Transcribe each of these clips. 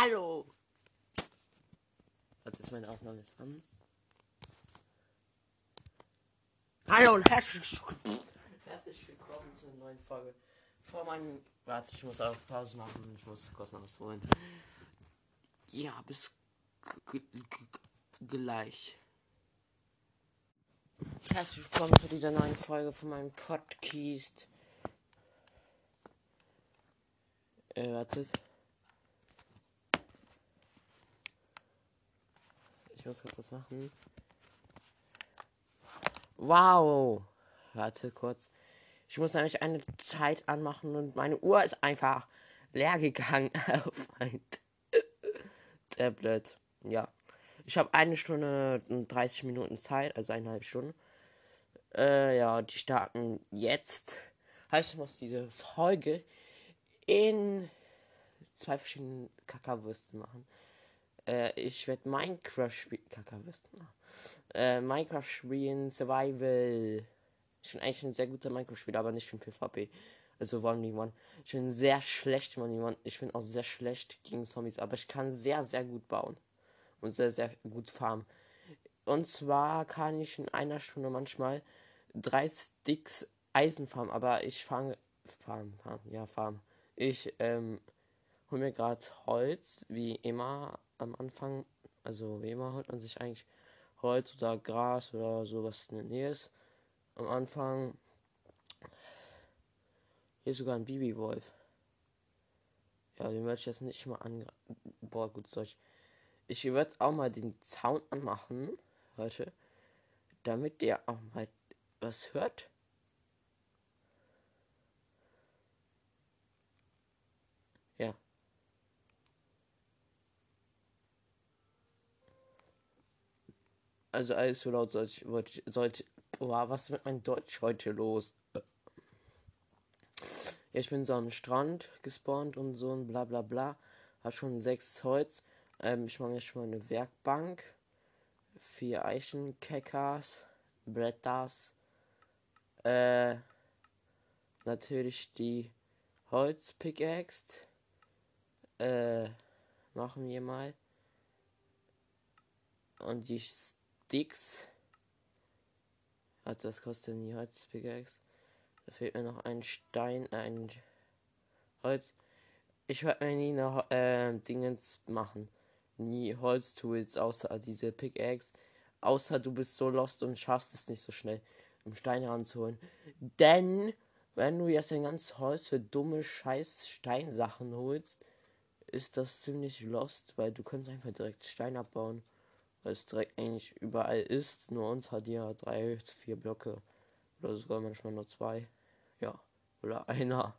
Hallo! Warte, ist meine Aufnahme jetzt an? Hallo und herzlich, herzlich willkommen zu einer neuen Folge. Vor meinem. Warte, ich muss auch Pause machen. Ich muss kurz noch was holen. Ja, bis gleich. Herzlich willkommen zu dieser neuen Folge von meinem Podcast. Äh, wartet. Muss kurz was machen. Wow. Warte kurz. Ich muss nämlich eine Zeit anmachen und meine Uhr ist einfach leer gegangen auf mein Tablet. Ja. Ich habe eine Stunde und 30 Minuten Zeit, also eineinhalb Stunden. Äh, ja, die starten jetzt. Heißt, ich muss diese Folge in zwei verschiedenen Kakaowürsten machen. Äh, ich werde Minecraft spielen. Äh, Minecraft spielen, Survival. Ich bin eigentlich ein sehr guter Minecraft-Spieler, aber nicht im PvP. Also One One. Ich bin sehr schlecht im One Ich bin auch sehr schlecht gegen Zombies, aber ich kann sehr, sehr gut bauen. Und sehr, sehr gut farmen. Und zwar kann ich in einer Stunde manchmal drei Sticks Eisen farmen, aber ich fange. Farm, farm, ja, farm. Ich ähm, hole mir gerade Holz, wie immer am Anfang. Also wie immer holt man sich eigentlich Holz oder Gras oder sowas in der Nähe ist. Am Anfang. Hier sogar ein Bibi-Wolf. Ja, den werde ich jetzt nicht mal an. Boah, gut Zeug. Ich werde auch mal den Zaun anmachen. Leute. Damit der auch mal was hört. Ja. Also alles so laut sollte, sollte, sollte boah, was ist mit meinem Deutsch heute los? Ja, ich bin so am Strand gespawnt und so und bla bla bla. Hat schon sechs Holz. Ähm, ich mache jetzt schon mal eine Werkbank. Vier Eichenkeckers, Bretters. Äh, natürlich die Holzpickaxe. Äh, machen wir mal. Und die Sticks. Also was kostet denn die Holzpickaxe? Da fehlt mir noch ein Stein, ein Holz. Ich werde mir nie noch äh, Dingens machen. Nie Holztools, außer diese Pickaxe. Außer du bist so lost und schaffst es nicht so schnell, um Steine ranzuholen. Denn, wenn du jetzt ein ganzes Holz für dumme Scheiß Steinsachen holst, ist das ziemlich lost, weil du kannst einfach direkt Stein abbauen weil es direkt eigentlich überall ist. Nur uns hat ja drei, vier Blöcke oder sogar manchmal nur zwei. Ja, oder einer.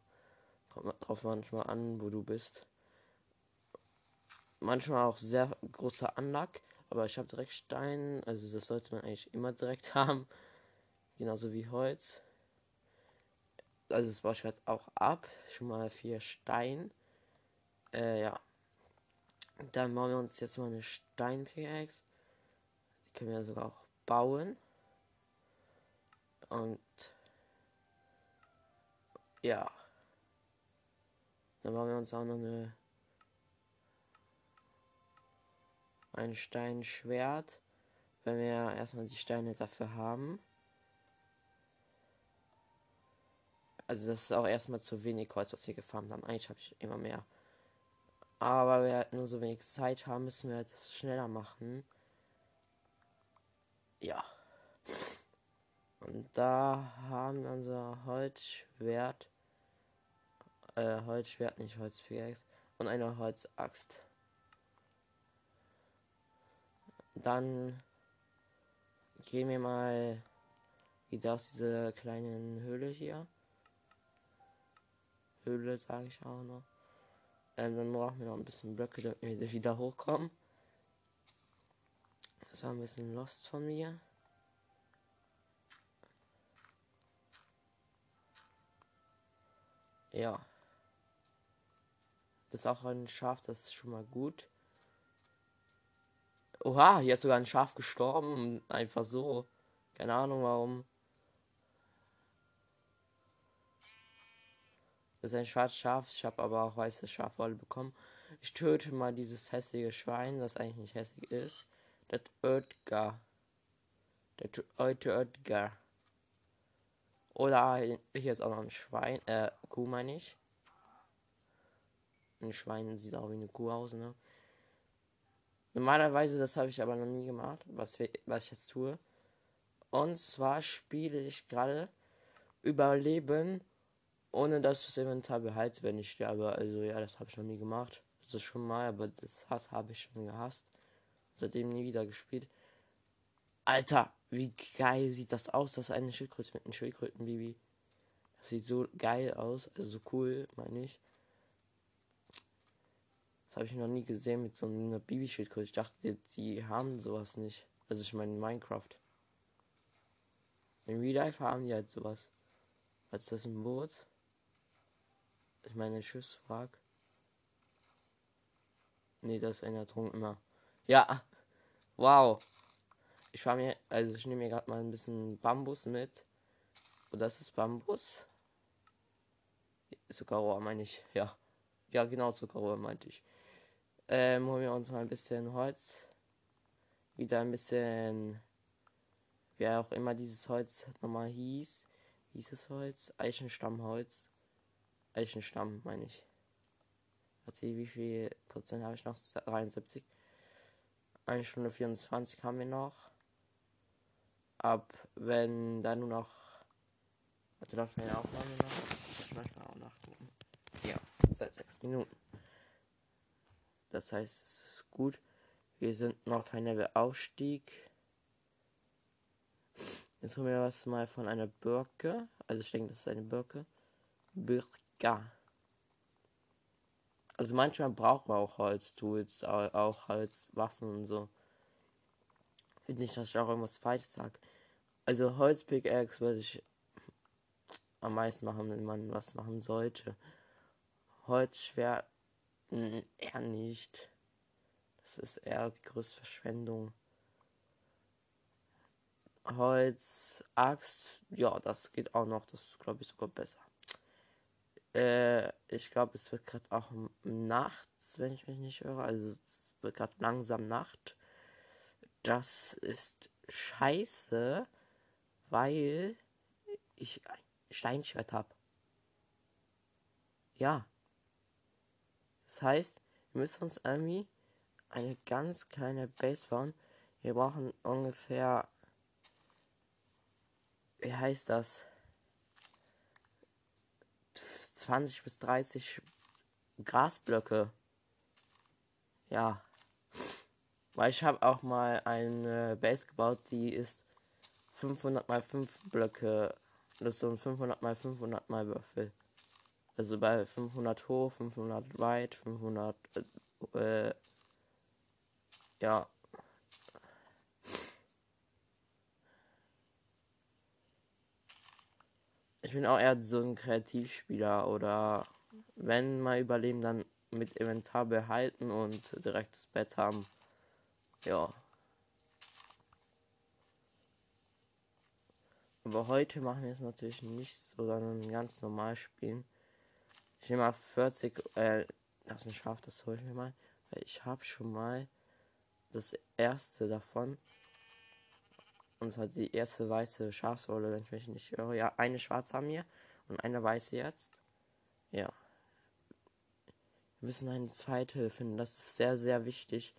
Kommt drauf manchmal an, wo du bist. Manchmal auch sehr großer Anlag, aber ich habe direkt Stein, also das sollte man eigentlich immer direkt haben. Genauso wie Holz. Also das baue ich gerade auch ab. Schon mal vier Stein. Äh, ja. Dann bauen wir uns jetzt mal eine Steinpickaxe. Die können wir sogar auch bauen. Und ja. Dann bauen wir uns auch noch eine ein Steinschwert, wenn wir erstmal die Steine dafür haben. Also das ist auch erstmal zu wenig Holz, was wir gefarmt haben. Eigentlich habe ich immer mehr. Aber wir nur so wenig Zeit haben, müssen wir das schneller machen. Ja. Und da haben wir unser Holzschwert. Äh, Holzschwert, nicht Holzpickaxe. Und eine Holzaxt. Dann gehen wir mal wieder aus dieser kleinen Höhle hier. Höhle sage ich auch noch. Ähm, dann brauchen wir noch ein bisschen Blöcke, damit wir wieder hochkommen. Das war ein bisschen lost von mir. Ja. Das ist auch ein Schaf, das ist schon mal gut. Oha, hier ist sogar ein Schaf gestorben. Einfach so. Keine Ahnung warum. Das ist ein schwarzes Schaf. Ich habe aber auch weiße Schafwolle bekommen. ich töte mal dieses hässliche Schwein, das eigentlich nicht hässlich ist. Das Oetgar. Der alte Oetgar. Oder hier ist auch noch ein Schwein, äh, Kuh meine ich. Ein Schwein sieht auch wie eine Kuh aus, ne? Normalerweise, das habe ich aber noch nie gemacht, was, was ich jetzt tue. Und zwar spiele ich gerade Überleben, ohne dass ich das Inventar behalte, wenn ich sterbe. Also ja, das habe ich noch nie gemacht. Das ist schon mal, aber das Hass habe ich schon gehasst. Seitdem nie wieder gespielt. Alter, wie geil sieht das aus, das eine Schildkröte mit einem Schildkrötenbaby. Das sieht so geil aus, also so cool, meine ich. Das habe ich noch nie gesehen mit so einer Babyschildkröte. Ich dachte, die, haben sowas nicht. Also ich meine Minecraft. In Real Life haben die halt sowas. Als das ein Boot? Ich meine Schiffswrack. Nee, das ist einer trunkener. Ja. Wow. Ich fahre mir, also ich nehme mir gerade mal ein bisschen Bambus mit. Und das ist Bambus. Zuckerrohr meine ich, ja. Ja, genau, Zuckerrohr meinte ich. Ähm, holen wir uns mal ein bisschen Holz. Wieder ein bisschen, wie auch immer dieses Holz nochmal hieß. Hieß es Holz? Eichenstammholz. Eichenstamm, meine ich. Warte, wie viel Prozent habe ich noch? 73. Eine Stunde 24 haben wir noch ab, wenn da nur noch. Warte, läuft meine Aufnahme noch? Das ich manchmal auch nachgucken. Ja, seit sechs Minuten. Das heißt, es ist gut. Wir sind noch kein Level-Aufstieg. Jetzt holen wir was mal von einer Birke. Also ich denke, das ist eine Birke. Birka. Also manchmal braucht man auch Holztools, auch Holzwaffen und so nicht, dass ich auch irgendwas falsch sage. Also Holzpickaxe würde ich am meisten machen, wenn man was machen sollte. Holzschwert eher nicht. Das ist eher die größte Verschwendung. Holz, Axt, ja, das geht auch noch. Das glaube ich sogar besser. Äh, ich glaube, es wird gerade auch nachts, wenn ich mich nicht höre. Also es wird gerade langsam Nacht. Das ist scheiße, weil ich ein Steinschwert habe. Ja. Das heißt, wir müssen uns irgendwie eine ganz kleine Base bauen. Wir brauchen ungefähr. Wie heißt das? 20 bis 30 Grasblöcke. Ja. Weil ich habe auch mal eine Base gebaut, die ist 500 mal 5 Blöcke. Das ist so ein 500 mal 500 mal Würfel. Also bei 500 hoch, 500 weit, 500 äh, ja. Ich bin auch eher so ein Kreativspieler oder wenn mal überleben, dann mit Inventar behalten und direktes Bett haben. Ja. Aber heute machen wir es natürlich nicht so, sondern ganz normal spielen. Ich nehme mal 40, äh, das ist ein Schaf, das hole ich mir mal. Weil ich habe schon mal das erste davon. Und zwar die erste weiße Schafswolle, wenn ich mich nicht irre. Ja, eine schwarze haben wir und eine weiße jetzt. Ja. Wir müssen eine zweite finden. Das ist sehr, sehr wichtig.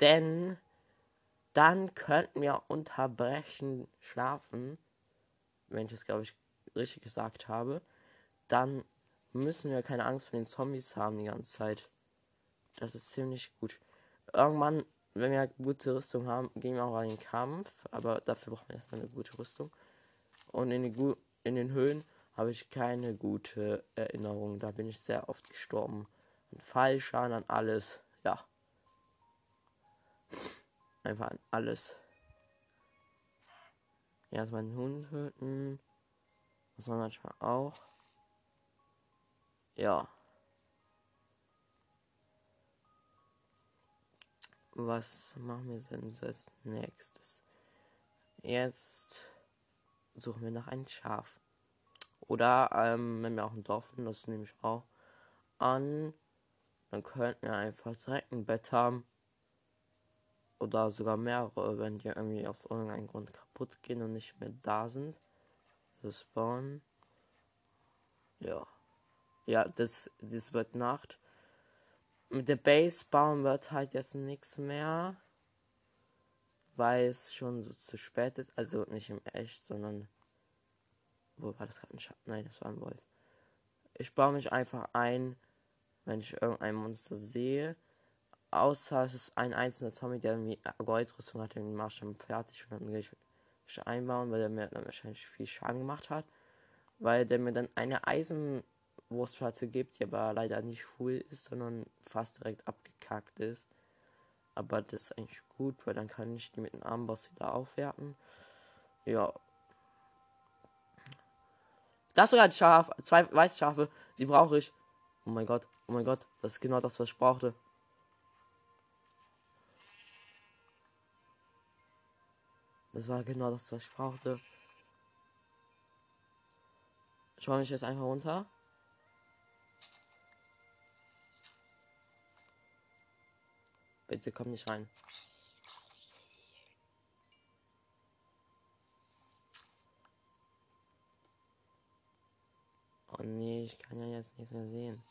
Denn dann könnten wir unterbrechen schlafen, wenn ich das glaube ich richtig gesagt habe. Dann müssen wir keine Angst vor den Zombies haben die ganze Zeit. Das ist ziemlich gut. Irgendwann, wenn wir gute Rüstung haben, gehen wir auch in den Kampf. Aber dafür brauchen wir erstmal eine gute Rüstung. Und in den, in den Höhen habe ich keine gute Erinnerung. Da bin ich sehr oft gestorben. An Fallschaden, an alles. Ja. Einfach an alles. Erstmal einen Hund töten. Muss man manchmal auch. Ja. Was machen wir denn so als nächstes? Jetzt suchen wir nach einem Schaf. Oder, ähm, wenn wir auch ein Dorf finden, das nehme ich auch an. dann könnten wir einfach direkt ein Bett haben. Oder sogar mehrere, wenn die irgendwie aus irgendeinem Grund kaputt gehen und nicht mehr da sind. Das spawnen. Ja. Ja, das, das wird Nacht. Mit der Base bauen wird halt jetzt nichts mehr. Weil es schon so zu spät ist. Also nicht im Echt, sondern. Wo war das gerade ein Schatten? Nein, das war ein Wolf. Ich baue mich einfach ein, wenn ich irgendein Monster sehe. Außer es ist ein einzelner Zombie, der irgendwie Goldrüstung hat, den mach ich dann fertig und dann gehe ich einbauen, weil der mir dann wahrscheinlich viel Schaden gemacht hat. Weil der mir dann eine Eisenwurstplatte gibt, die aber leider nicht full ist, sondern fast direkt abgekackt ist. Aber das ist eigentlich gut, weil dann kann ich die mit dem Armboss wieder aufwerten. Ja. Das sogar die Schafe, zwei weiße Schafe, die brauche ich. Oh mein Gott, oh mein Gott, das ist genau das, was ich brauchte. Das war genau das, was ich brauchte. Schau mich jetzt einfach runter. Bitte komm nicht rein. Oh nee, ich kann ja jetzt nichts mehr sehen.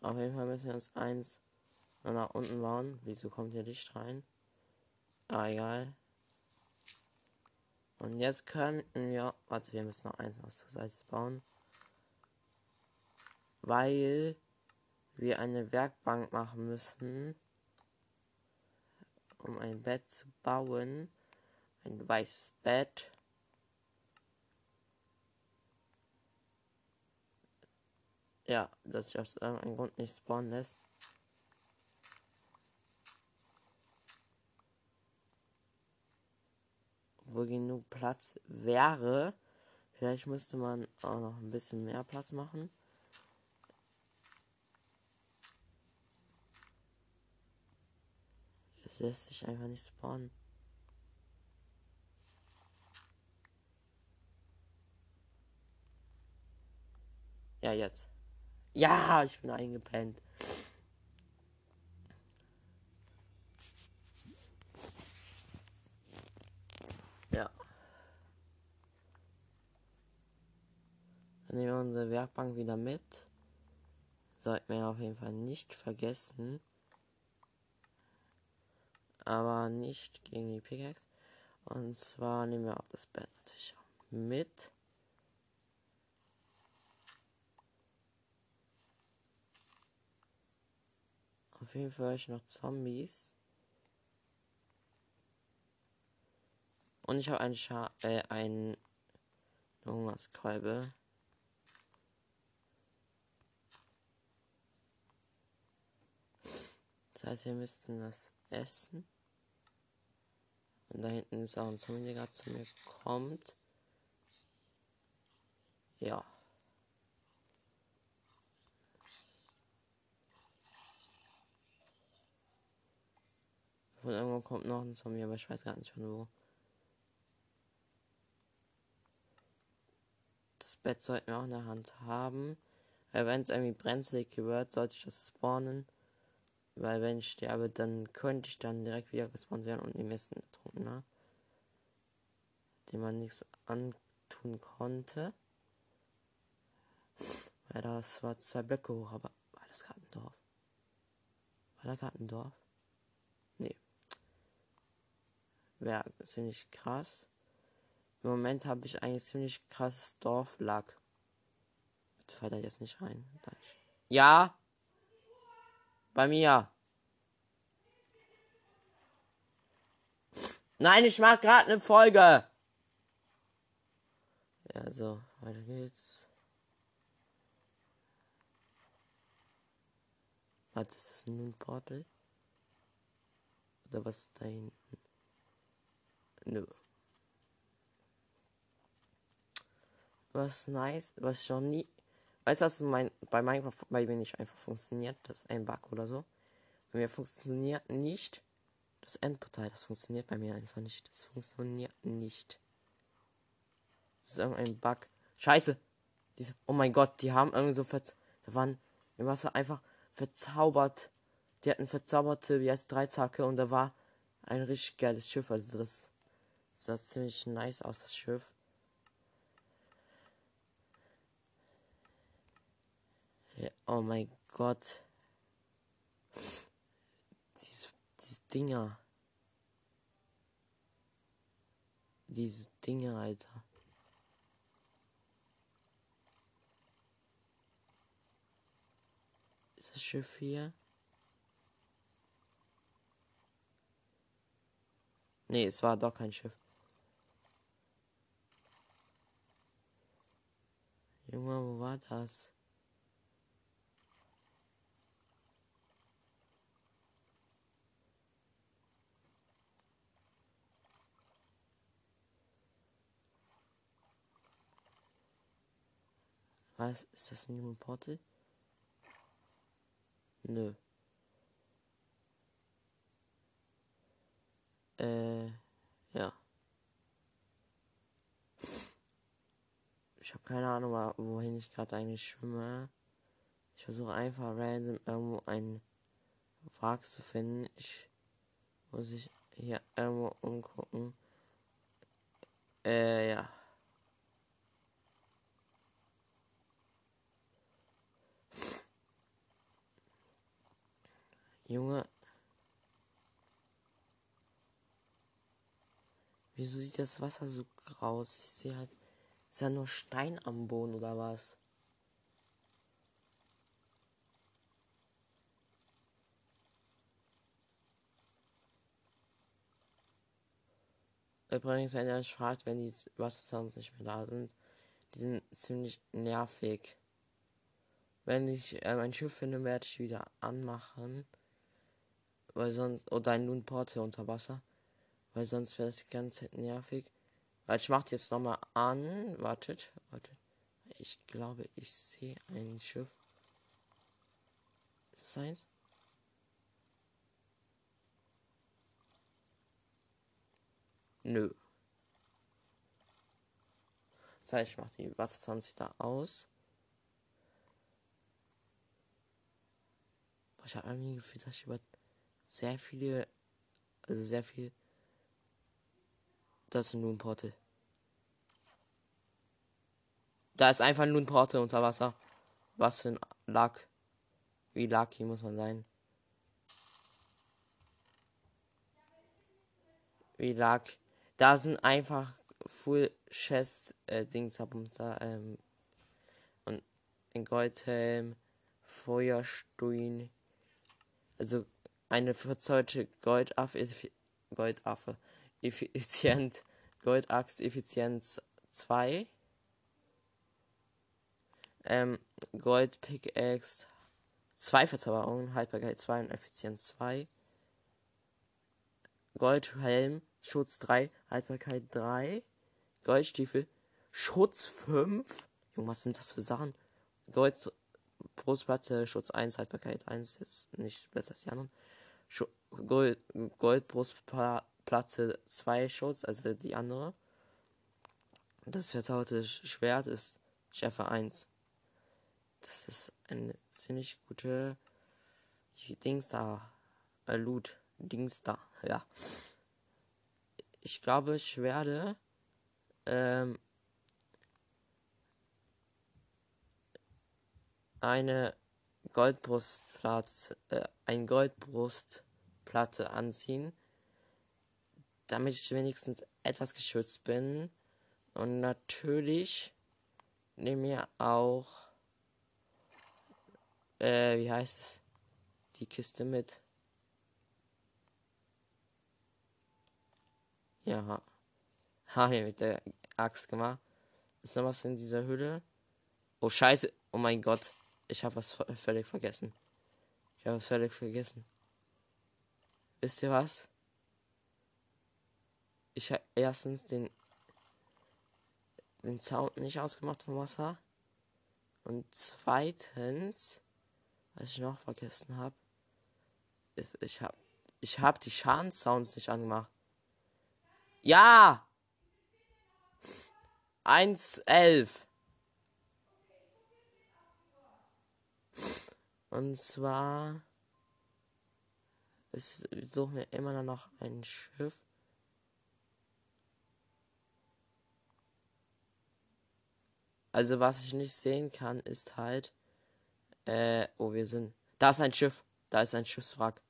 Auf jeden Fall müssen wir uns eins nach unten bauen. Wieso kommt hier Licht rein? Ah, egal. Und jetzt könnten wir. Warte, wir müssen noch eins aus der Seite bauen. Weil wir eine Werkbank machen müssen. Um ein Bett zu bauen. Ein weißes Bett. Ja, das sich aus irgendeinem Grund nicht spawnen lässt. wo genug Platz wäre. Vielleicht müsste man auch noch ein bisschen mehr Platz machen. Lässt sich einfach nicht spawnen. Ja, jetzt. Ja, ich bin eingepennt. Dann nehmen wir unsere Werkbank wieder mit. Sollten wir auf jeden Fall nicht vergessen. Aber nicht gegen die Pickaxe. Und zwar nehmen wir auch das Bett natürlich mit. Auf jeden Fall ich noch Zombies. Und ich habe einen Scha äh, ein Hungerskolbe. Das heißt, wir müssten das essen. Und da hinten ist auch ein Zombie, der gerade zu mir kommt. Ja. Von irgendwo kommt noch ein Zombie, aber ich weiß gar nicht von wo. Das Bett sollten wir auch in der Hand haben. Wenn es irgendwie brenzlig wird, sollte ich das spawnen. Weil wenn ich sterbe, dann könnte ich dann direkt wieder gespawnt werden und die meisten ertrunken, ne? Den man nichts antun konnte. Weil das war zwei Blöcke hoch, aber war das gerade ein Dorf? War da gerade ein Dorf? Nee. Wäre ziemlich krass. Im Moment habe ich eigentlich ziemlich krasses Dorflack. Bitte fällt da jetzt nicht rein. Ja! Bei mir. Nein, ich mach gerade eine Folge. Ja, so, weiter geht's. Warte, ist das Moon Portal? Oder was ist da hinten? Nö. Was nice, was schon nie Weißt du, was mein, bei Minecraft bei mir nicht einfach funktioniert? Das ist ein Bug oder so. Bei mir funktioniert nicht das Endportal. Das funktioniert bei mir einfach nicht. Das funktioniert nicht. Das ist irgendein Bug. Scheiße. Diese, oh mein Gott, die haben irgendwie so ver, Da waren im Wasser einfach verzaubert. Die hatten verzauberte, wie heißt Dreizacke und da war ein richtig geiles Schiff. Also das sah ziemlich nice aus, das Schiff. Ja, oh mein Gott. Diese, diese Dinger. Diese Dinger, Alter. Ist das Schiff hier? Nee, es war doch kein Schiff. Junge, wo war das? Was? Ist das ein Portal? Nö. Äh, ja. Ich habe keine Ahnung, wohin ich gerade eigentlich schwimme. Ich versuche einfach random irgendwo ein Wrack zu finden. Ich muss sich hier irgendwo umgucken. Äh, ja. Junge. Wieso sieht das Wasser so grau aus? Ich sehe halt. Ist ja nur Stein am Boden oder was? Übrigens, wenn ihr euch fragt, wenn die Wassersounds nicht mehr da sind, die sind ziemlich nervig. Wenn ich äh, mein Schiff finde, werde ich wieder anmachen. Weil sonst. Oder ein Loonporte unter Wasser. Weil sonst wäre das die ganze Zeit nervig. Weil ich mache jetzt nochmal an. Wartet, wartet. Ich glaube, ich sehe ein Schiff. Ist das eins? Nö. Das heißt, ich mache die Wassersounds wieder aus. ich habe irgendwie gefühlt, dass ich über sehr viele, also sehr viel. Das ist ein Loonportal. Da ist einfach ein Loonportal unter Wasser. Was für ein Lack. Wie lucky muss man sein. Wie Lack. Da sind einfach Full Chest äh, Dings da ähm, und ein Goldhelm, Feuerstuin, also eine verzollte Goldaffe, Goldaffe, effizient, Goldaxt, Effizienz 2, ähm, Gold Pickaxe, 2 Verzauberungen, Haltbarkeit 2 und Effizienz 2, Goldhelm, Schutz 3, Haltbarkeit 3, Goldstiefel, Schutz 5, Junge, was sind das für Sachen? Gold Brustplatte, Schutz 1, Haltbarkeit 1, ist nicht besser als die anderen. Gold, Goldbrustplatte 2 Schutz, also die andere. Das verzauberte Schwert ist Schärfe 1. Das ist eine ziemlich gute Dings da. Äh, Loot. Dings da. Ja. Ich glaube, ich werde ähm, eine Goldbrustplatte, äh, ein Goldbrustplatte anziehen, damit ich wenigstens etwas geschützt bin. Und natürlich nehme mir auch, äh, wie heißt es, die Kiste mit. Ja, haben wir mit der Axt gemacht. Ist noch was in dieser Hülle? Oh Scheiße, oh mein Gott. Ich habe was völlig vergessen. Ich habe was völlig vergessen. Wisst ihr was? Ich habe erstens den, den Sound nicht ausgemacht vom Wasser. Und zweitens, was ich noch vergessen habe, ist, ich habe ich hab die Schadenssounds nicht angemacht. Ja! 1,11. Und zwar suchen wir immer noch ein Schiff. Also was ich nicht sehen kann, ist halt, äh, wo wir sind. Da ist ein Schiff. Da ist ein Schiffswrack.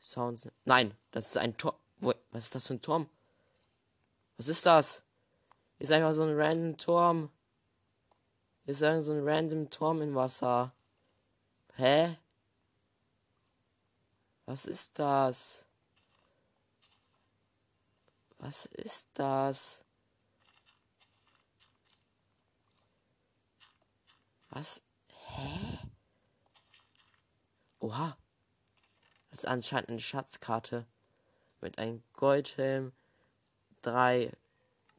Sounds. Nein, das ist ein. Wo, was ist das für ein Turm? Was ist das? Ist einfach so ein random Turm. Ist irgend so ein random Turm im Wasser. Hä? Was ist das? Was ist das? Was? Hä? Oha. Das ist anscheinend eine Schatzkarte. Mit einem Goldhelm, drei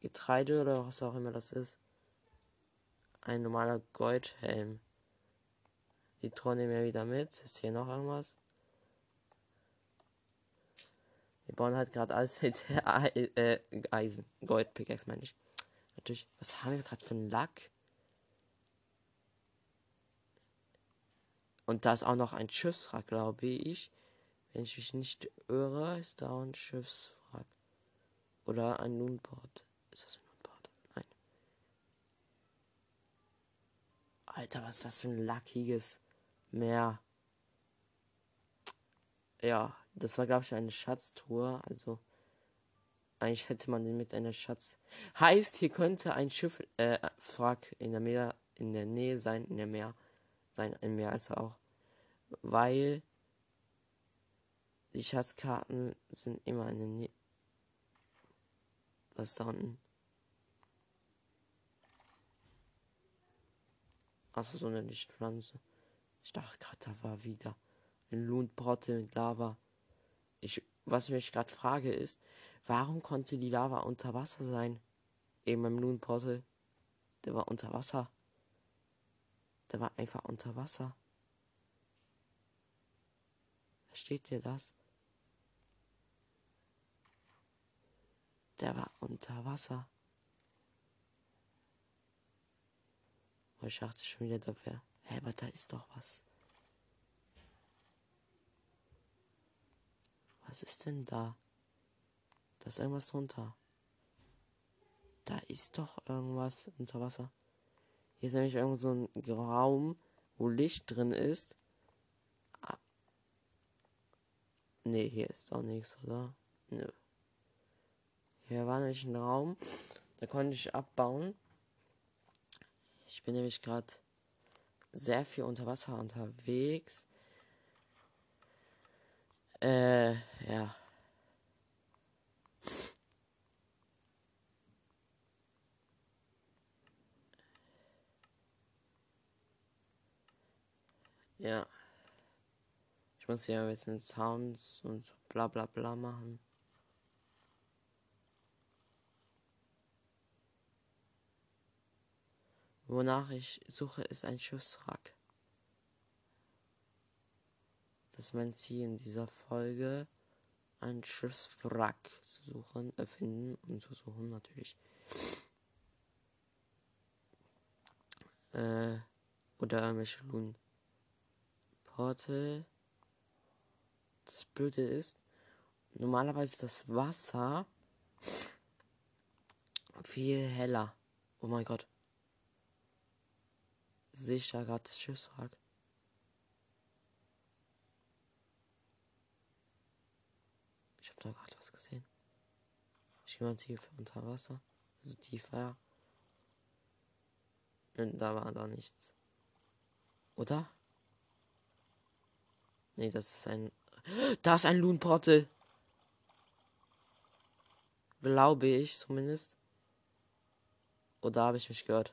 Getreide oder was auch immer das ist. Ein normaler Goldhelm. Die Truhe nehmen wir wieder mit. Ist hier noch irgendwas? Wir bauen halt gerade alles mit äh, Eisen. Gold, Pickaxe meine ich. Natürlich. Was haben wir gerade für einen Lack? Und da ist auch noch ein Schiffswrack, glaube ich. Wenn ich mich nicht irre, ist da ein Schiffswrack. Oder ein Moonport. Ist das ein Moonport? Nein. Alter, was ist das für ein lackiges Meer? Ja, das war, glaube ich, eine Schatztour. Also, eigentlich hätte man den mit einer Schatz. Heißt, hier könnte ein Schiff, äh, Wrack in der Meer, in der Nähe sein, in der Meer sein. Im Meer ist er auch. Weil die Schatzkarten sind immer in der Nähe. Was da unten? Achso, so eine Lichtpflanze. Ich dachte gerade, da war wieder ein Loonportal mit Lava. Ich, was ich mich gerade frage ist, warum konnte die Lava unter Wasser sein? Eben im Loonportal. Der war unter Wasser. Der war einfach unter Wasser. Versteht ihr das? Der war unter Wasser. Ich dachte schon wieder, da wäre. Hä, aber da ist doch was. Was ist denn da? Da ist irgendwas drunter. Da ist doch irgendwas unter Wasser. Hier ist nämlich irgendwo so ein Raum, wo Licht drin ist. Ah. Ne, hier ist auch nichts, oder? Nö. Hier war nämlich ein Raum, da konnte ich abbauen. Ich bin nämlich gerade sehr viel unter Wasser unterwegs. Äh, ja. Ja. Ich muss hier ein bisschen Sounds und bla bla bla machen. Wonach ich suche, ist ein Schiffswrack. Das ist mein Ziel in dieser Folge, ein Schiffswrack zu suchen, erfinden und zu suchen natürlich. Äh, oder Lunen. Portal. Das Blöde ist, normalerweise ist das Wasser viel heller. Oh mein Gott. Sehe ich da gerade das Schiffswrack? Ich habe da gerade was gesehen. Mal tief unter Wasser. Also tiefer. Und da war da nichts. Oder? Nee, das ist ein. Da ist ein Loon Portal. Glaube ich zumindest. Oder habe ich mich gehört?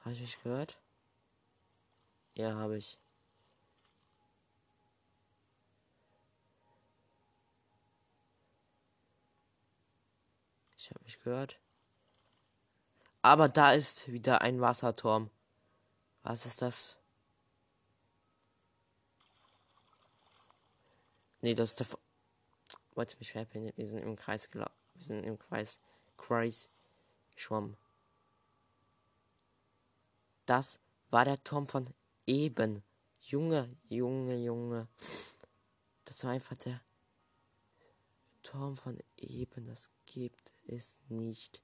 Habe ich mich gehört? Ja, habe ich. Ich habe mich gehört. Aber da ist wieder ein Wasserturm. Was ist das? Nee, das ist der. Wollte mich verpinnen. Wir sind im Kreis gelaufen. Wir sind im Kreis. Kreis geschwommen. Das war der Turm von eben. Junge, Junge, Junge. Das war einfach der Turm von eben. Das gibt es nicht.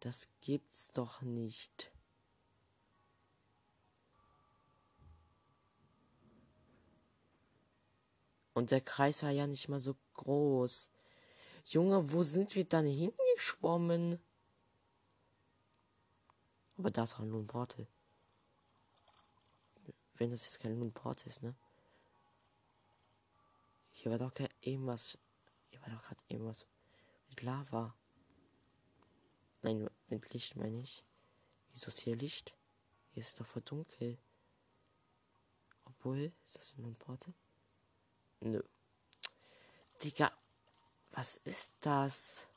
Das gibt's doch nicht. Und der Kreis war ja nicht mal so groß. Junge, wo sind wir dann hingeschwommen? Aber das war nur ein Portal. Wenn das jetzt kein Port ist, ne? Hier war doch kein irgendwas. Hier war doch gerade irgendwas mit Lava. Nein, mit Licht meine ich. Wieso ist hier Licht? Hier ist doch voll dunkel. Obwohl, ist das ein Portal? Nö. Digga, was ist das?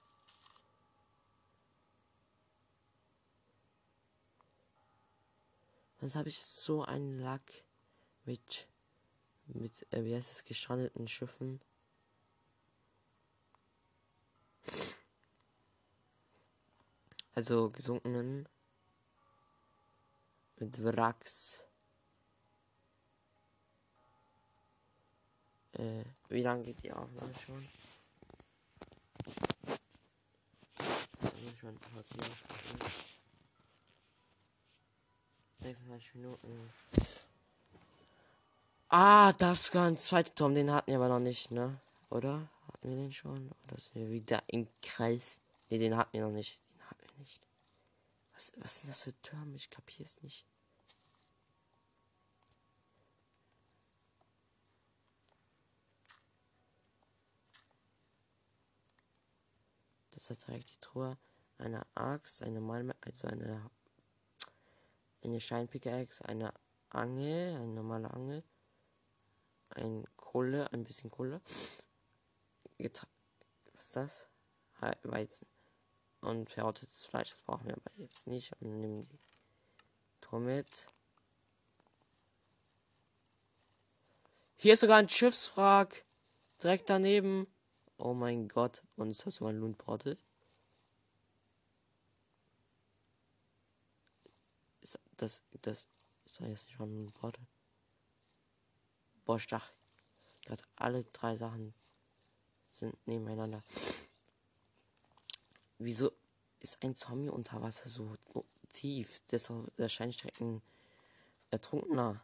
Sonst habe ich so einen Lack mit, mit, äh, wie heißt es, gestrandeten Schiffen. Also gesunkenen. Mit Wracks. Äh, wie lange geht die Aufnahme schon? schon 26 Minuten. Ah, das war ein zweiter Turm, den hatten wir aber noch nicht, ne? Oder? Hatten wir den schon? Oder sind wir wieder im Kreis? Ne, den hatten wir noch nicht. Den hatten wir nicht. Was, was sind das für Türme? Ich kapiere es nicht. Das direkt die Truhe, eine Axt, eine Malme, also eine eine Steinpickaxe, eine Angel, eine normale Angel, ein Kohle, ein bisschen Kohle, Geta was ist das? Weizen und verrottetes Fleisch, das brauchen wir aber jetzt nicht und nehmen die mit. Hier ist sogar ein Schiffswrack direkt daneben. Oh mein Gott, und ist das sogar ein Loonportal? Das, das ist doch jetzt schon ein Wort. Boah, stach. Gerade alle drei Sachen sind nebeneinander. Wieso ist ein Zombie unter Wasser so tief? Der ist ein Ertrunkener.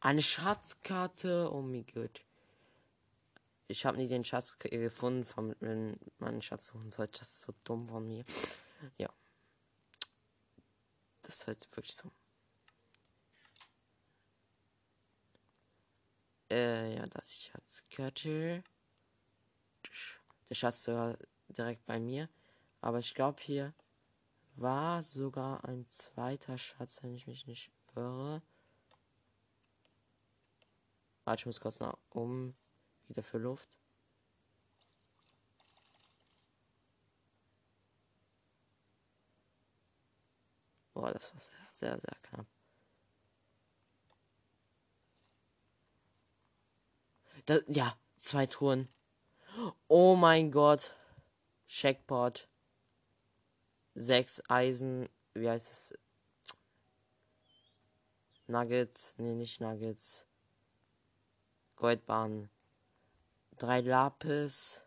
Eine Schatzkarte. Oh mein Gott. Ich habe nie den Schatz gefunden, von, wenn man einen Schatz suchen sollte. Das ist so dumm von mir. Ja. Das ist halt wirklich so. Äh, ja, das ist Schatzkarte. Der Schatz sogar direkt bei mir. Aber ich glaube, hier war sogar ein zweiter Schatz, wenn ich mich nicht irre. Warte, ich muss kurz nach um. Wieder für Luft. Boah, das war sehr, sehr, sehr knapp. Das, ja, zwei Touren. Oh mein Gott. Checkpot. Sechs Eisen. Wie heißt es? Nuggets. Nee, nicht Nuggets. Goldbahn. Drei Lapis.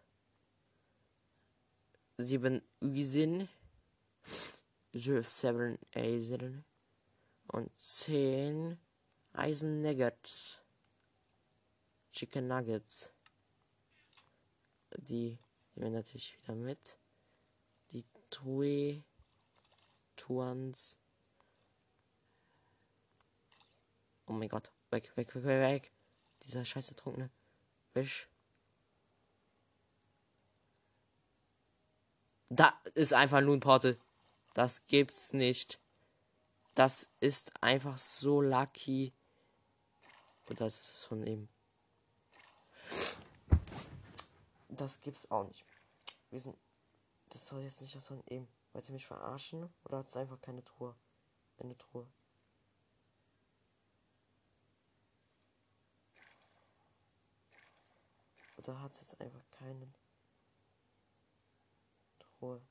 Sieben Usin. Seven Eisen und 10 Eisen Nuggets. Chicken Nuggets. Die nehmen wir natürlich wieder mit. Die Tui Tuans. Oh mein Gott. Weg, weg, weg, weg, weg. Dieser scheiße Trunkene. Wisch. Da ist einfach nur ein Portal. Das gibt's nicht. Das ist einfach so lucky. Und das ist es von ihm. Das gibt's auch nicht. Wir sind. Das soll jetzt nicht das von ihm. Wollt ihr mich verarschen? Oder hat es einfach keine Truhe? Eine Truhe. Oder hat es jetzt einfach keinen Truhe?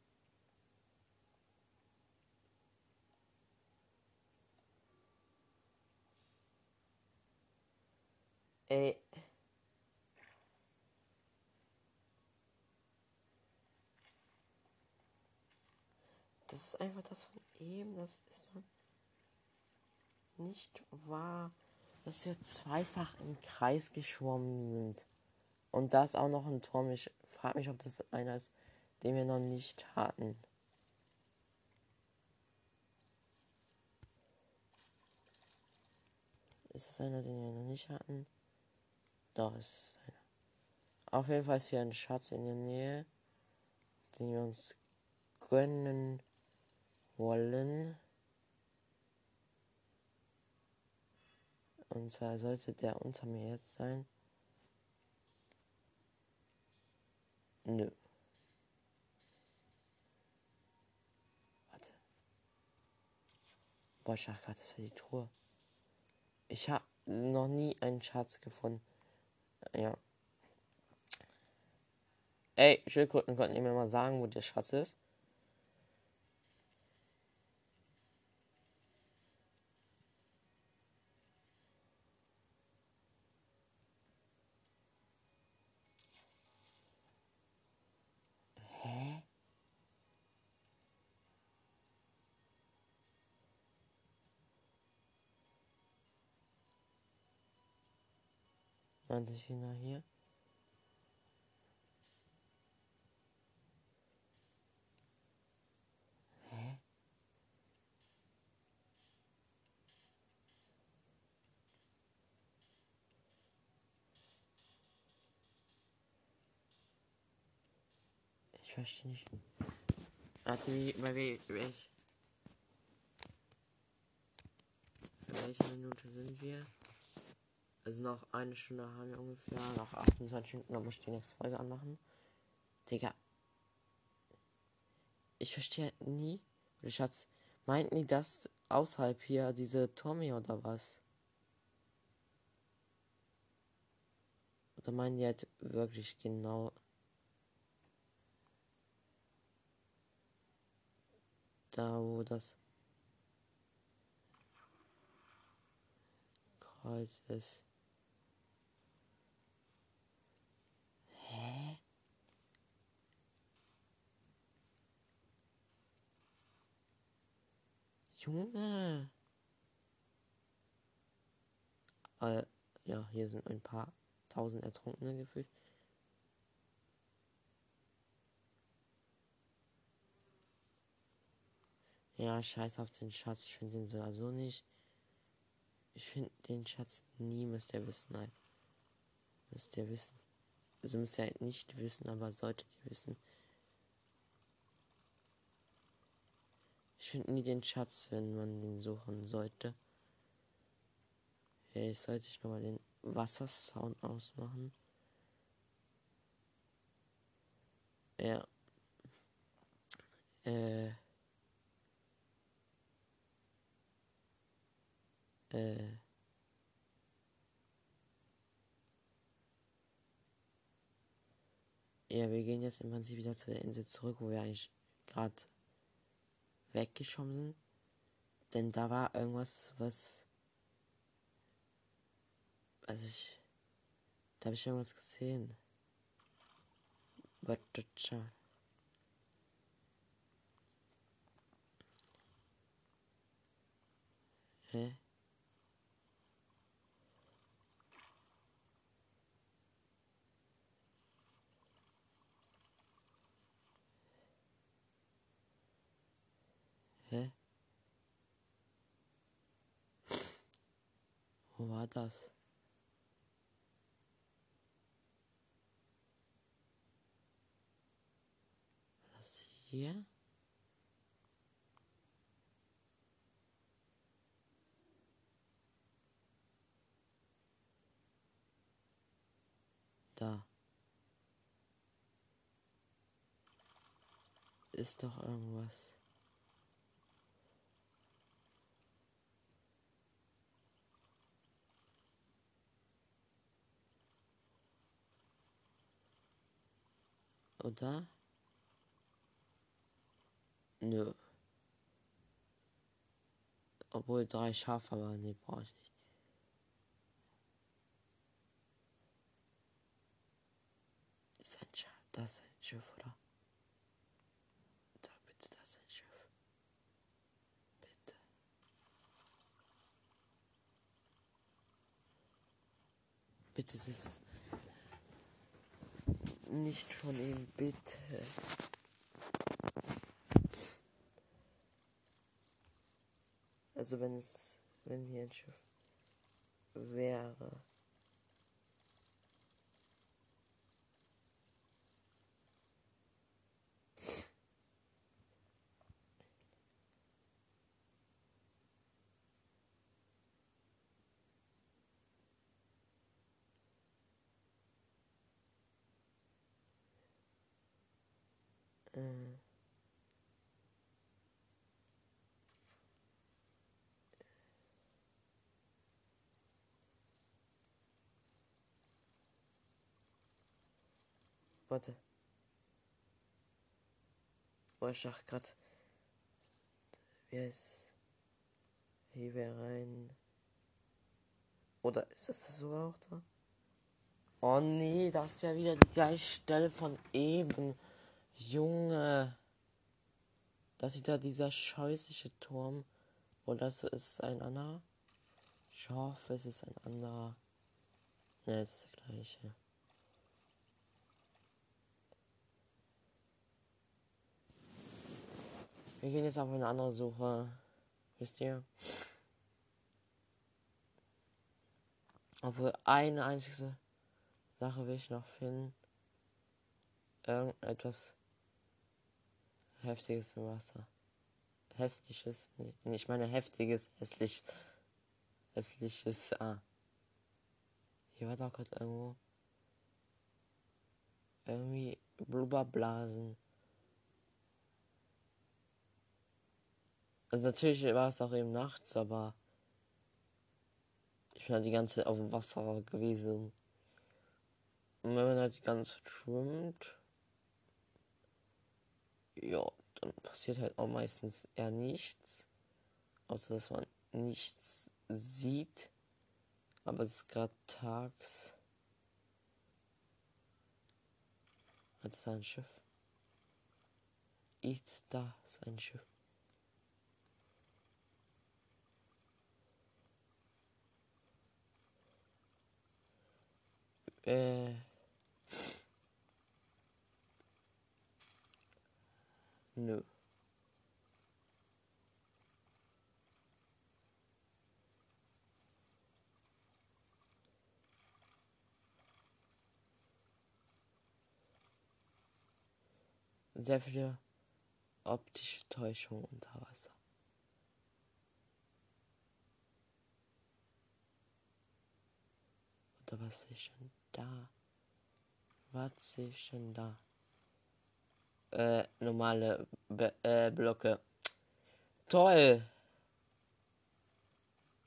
Ey. Das ist einfach das von eben, das ist nicht wahr, dass wir zweifach im Kreis geschwommen sind. Und da ist auch noch ein Turm. Ich frage mich, ob das einer ist, den wir noch nicht hatten. Ist es einer, den wir noch nicht hatten? Doch, ist es einer. Auf jeden Fall ist hier ein Schatz in der Nähe, den wir uns gönnen wollen. Und zwar sollte der unter mir jetzt sein. Nö. Warte. Boah, ich dachte gerade, das war die Truhe. Ich habe noch nie einen Schatz gefunden. Ja. Ey, Schildkröten konnten ihr mir mal sagen, wo der Schatz ist? Warte, China hier. Hä? Ich verstehe nicht. Warte, wie, bei wel, welch, welcher Minute sind wir? Also noch eine Stunde haben wir ungefähr, noch 28 Minuten, dann muss ich die nächste Folge anmachen. Digga. Ich verstehe nie, oder Schatz, meinten die das außerhalb hier, diese Tommy oder was? Oder meinen die halt wirklich genau da, wo das Kreuz ist? Hä? Junge. Äh, ja, hier sind ein paar tausend Ertrunkene gefühlt. Ja, scheiß auf den Schatz. Ich finde den so also nicht. Ich finde den Schatz nie, müsst ihr wissen. Nein. Müsst ihr wissen. Also müsst ihr halt nicht wissen, aber solltet ihr wissen. Ich finde nie den Schatz, wenn man den suchen sollte. Hey, sollte ich nochmal den Wassersound ausmachen. Ja. Äh. Äh. Ja, wir gehen jetzt im Prinzip wieder zu der Insel zurück, wo wir eigentlich gerade weggeschwommen sind. Denn da war irgendwas, was. Also ich. Da habe ich irgendwas gesehen. The chart? Hä? Hä? Wo war das? War das hier? Da. Ist doch irgendwas. Und da? Nö. Obwohl drei Schafe, aber nee, brauche ich nicht. Ist ein Schaff, das ist ein Schiff, oder? Da bitte, das ist ein Schiff. Bitte. Bitte, das ist nicht von ihm, bitte. Also wenn es, wenn hier ein Schiff wäre. Äh. Warte. Oh, ich dachte grad. Wie heißt es? Hier wäre ein. Oder ist das das sogar auch da? Oh nee, das ist ja wieder die gleiche Stelle von eben. Junge. Das ist da dieser scheußliche Turm. Oder das ist ein anderer? Ich hoffe, es ist ein anderer. Ne, es ist der gleiche. Wir gehen jetzt auf eine andere Suche. Wisst ihr? Obwohl eine einzige Sache will ich noch finden. Irgendetwas Heftiges Wasser. Hässliches. Nee, ich meine heftiges, hässlich. Hässliches. Ah. Hier war doch gerade irgendwo. Irgendwie Blubberblasen. Also natürlich war es auch eben nachts, aber ich bin halt die ganze Zeit auf dem Wasser gewesen. Und wenn man halt die ganze Zeit schwimmt, ja, dann passiert halt auch meistens eher nichts. Außer dass man nichts sieht. Aber es ist gerade tags. Hat es ein Schiff? Ist da ist ein Schiff? Äh. Nö. Sehr viele optische Täuschung unter Wasser. Oder was ist denn da? Was ist denn da? Äh, normale Be äh, Blöcke. Toll.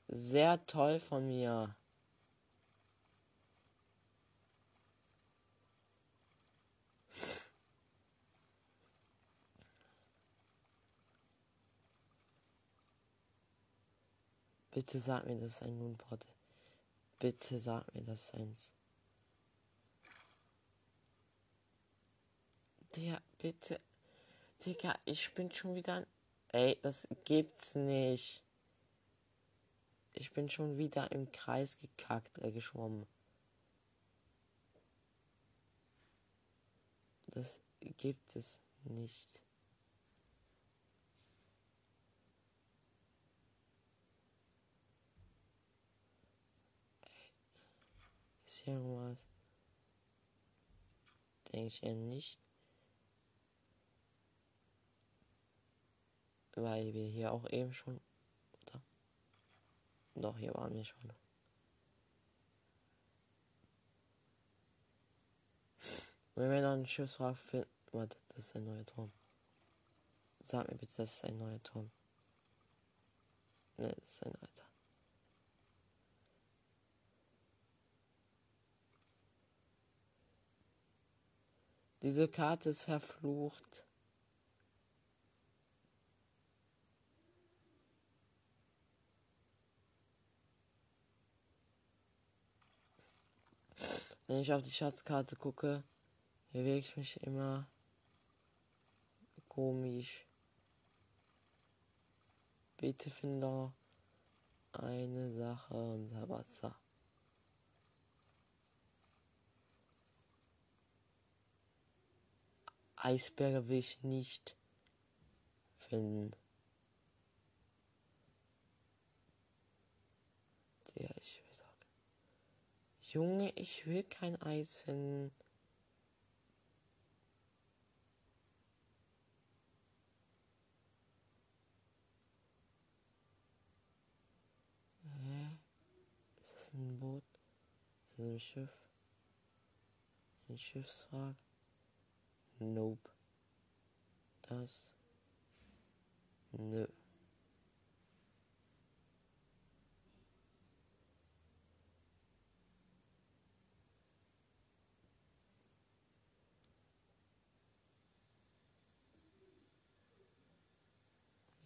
Sehr toll von mir. Bitte sag mir, das ist ein Moonport. Bitte sag mir, das ist eins. Der, bitte. Digga, ich bin schon wieder. Ey, das gibt's nicht. Ich bin schon wieder im Kreis gekackt, äh, geschwommen. Das gibt es nicht. Ist hier irgendwas? Denke ich eher nicht. Weil wir hier auch eben schon. Oder? Doch, hier waren wir schon. Wenn wir noch einen Schiffswrack finden. Warte, das ist ein neuer Turm. Sag mir bitte, das ist ein neuer Turm. Ne, das ist ein alter. Diese Karte ist verflucht. Wenn ich auf die Schatzkarte gucke, bewege ich mich immer komisch. Bitte finde eine Sache unter Wasser. Eisberge will ich nicht finden. Der ich. Junge, ich will kein Eis finden. Hä? Ist das ein Boot? Das ein Schiff? Ein Schiffswrack? Nope. Das. Nö.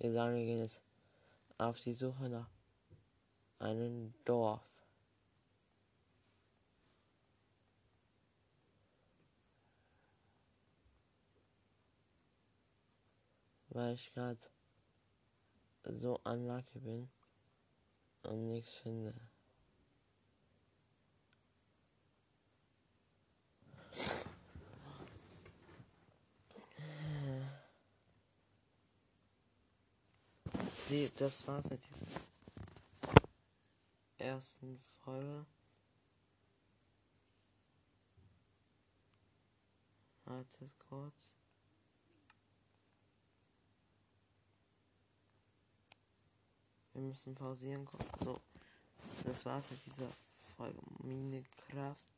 Gehen jetzt auf die Suche nach einem Dorf. Weil ich gerade so unlucky bin und nichts finde. Nee, das war's mit dieser ersten Folge. Wartet kurz. Wir müssen pausieren. So, das war's mit dieser Folge Minecraft.